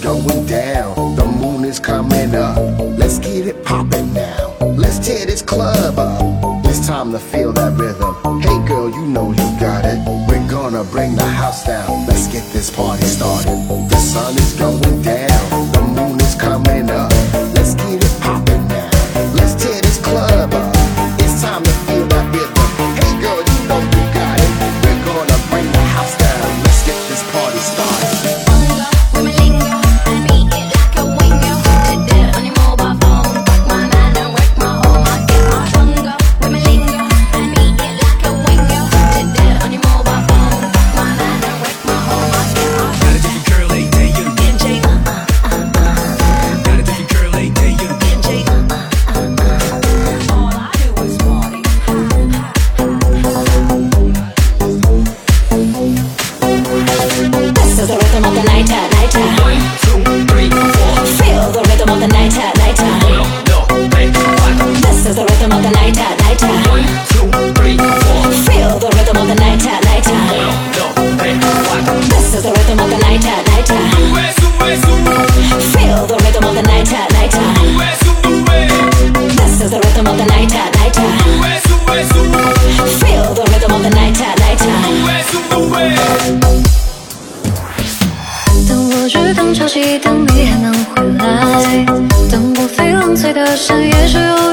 going down. The moon is coming up. Let's get it poppin' now. Let's tear this club up. It's time to feel that rhythm. Hey girl, you know you got it. We're gonna bring the house down. Let's get this party started. The sun is going down. 潮汐，等你还能回来。等过飞浪，醉的山也是有。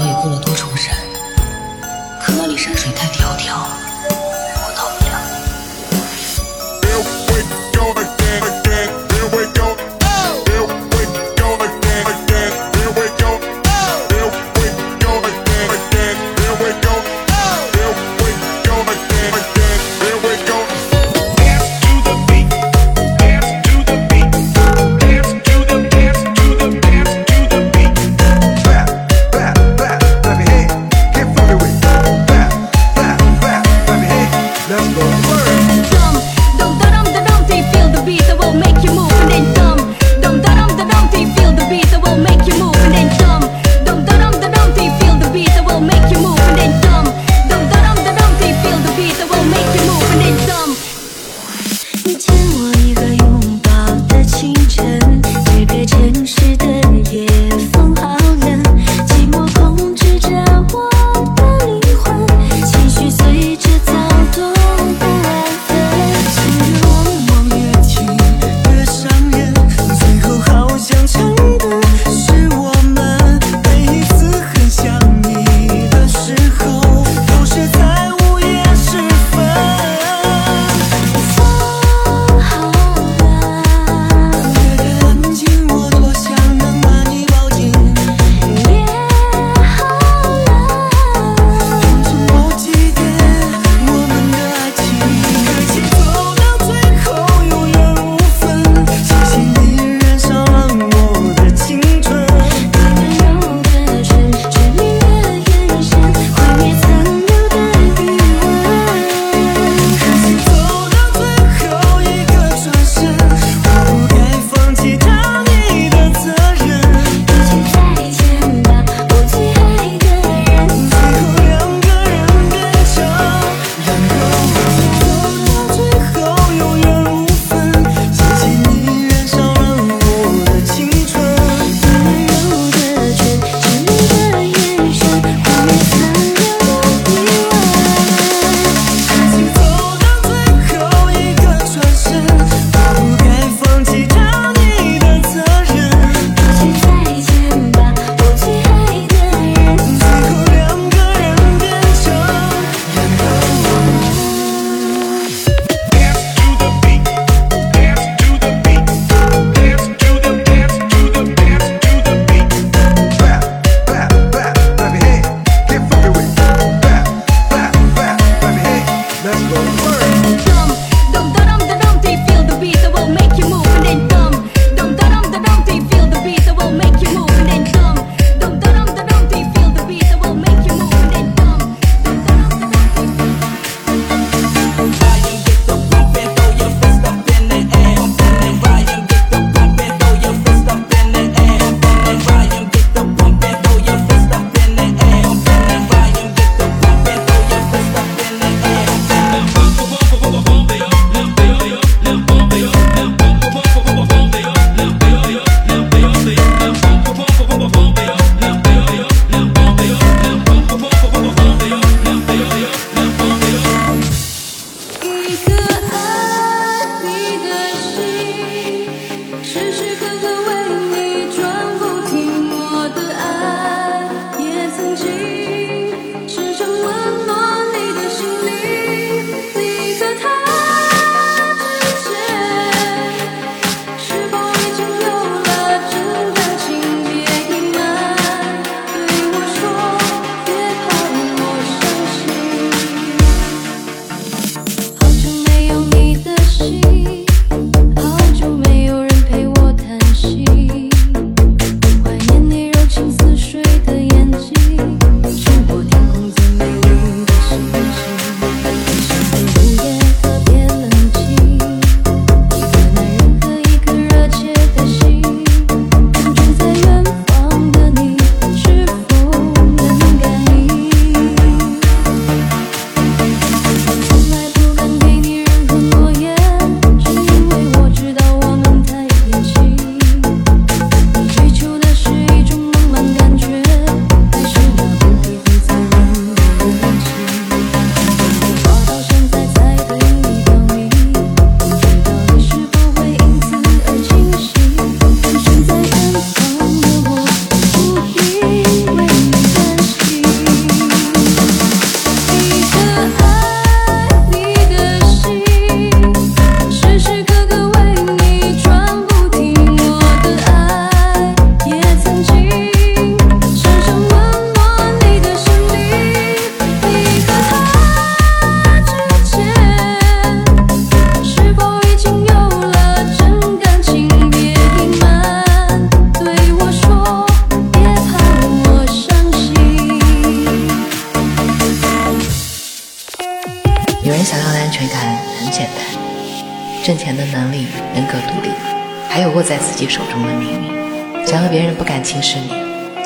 我也过了多重山可那里山水太迢迢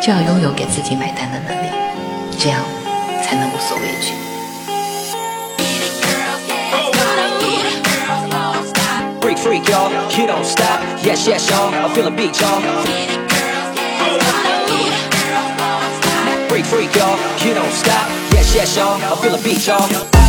就要拥有给自己买单的能力，这样才能无所畏惧。Freak, freak, y'all. You don't stop. Yes, yes, y'all. I feel a beat, y'all. Freak, freak, y'all. You don't stop. Yes, yes, y'all. I feel a beat, y'all.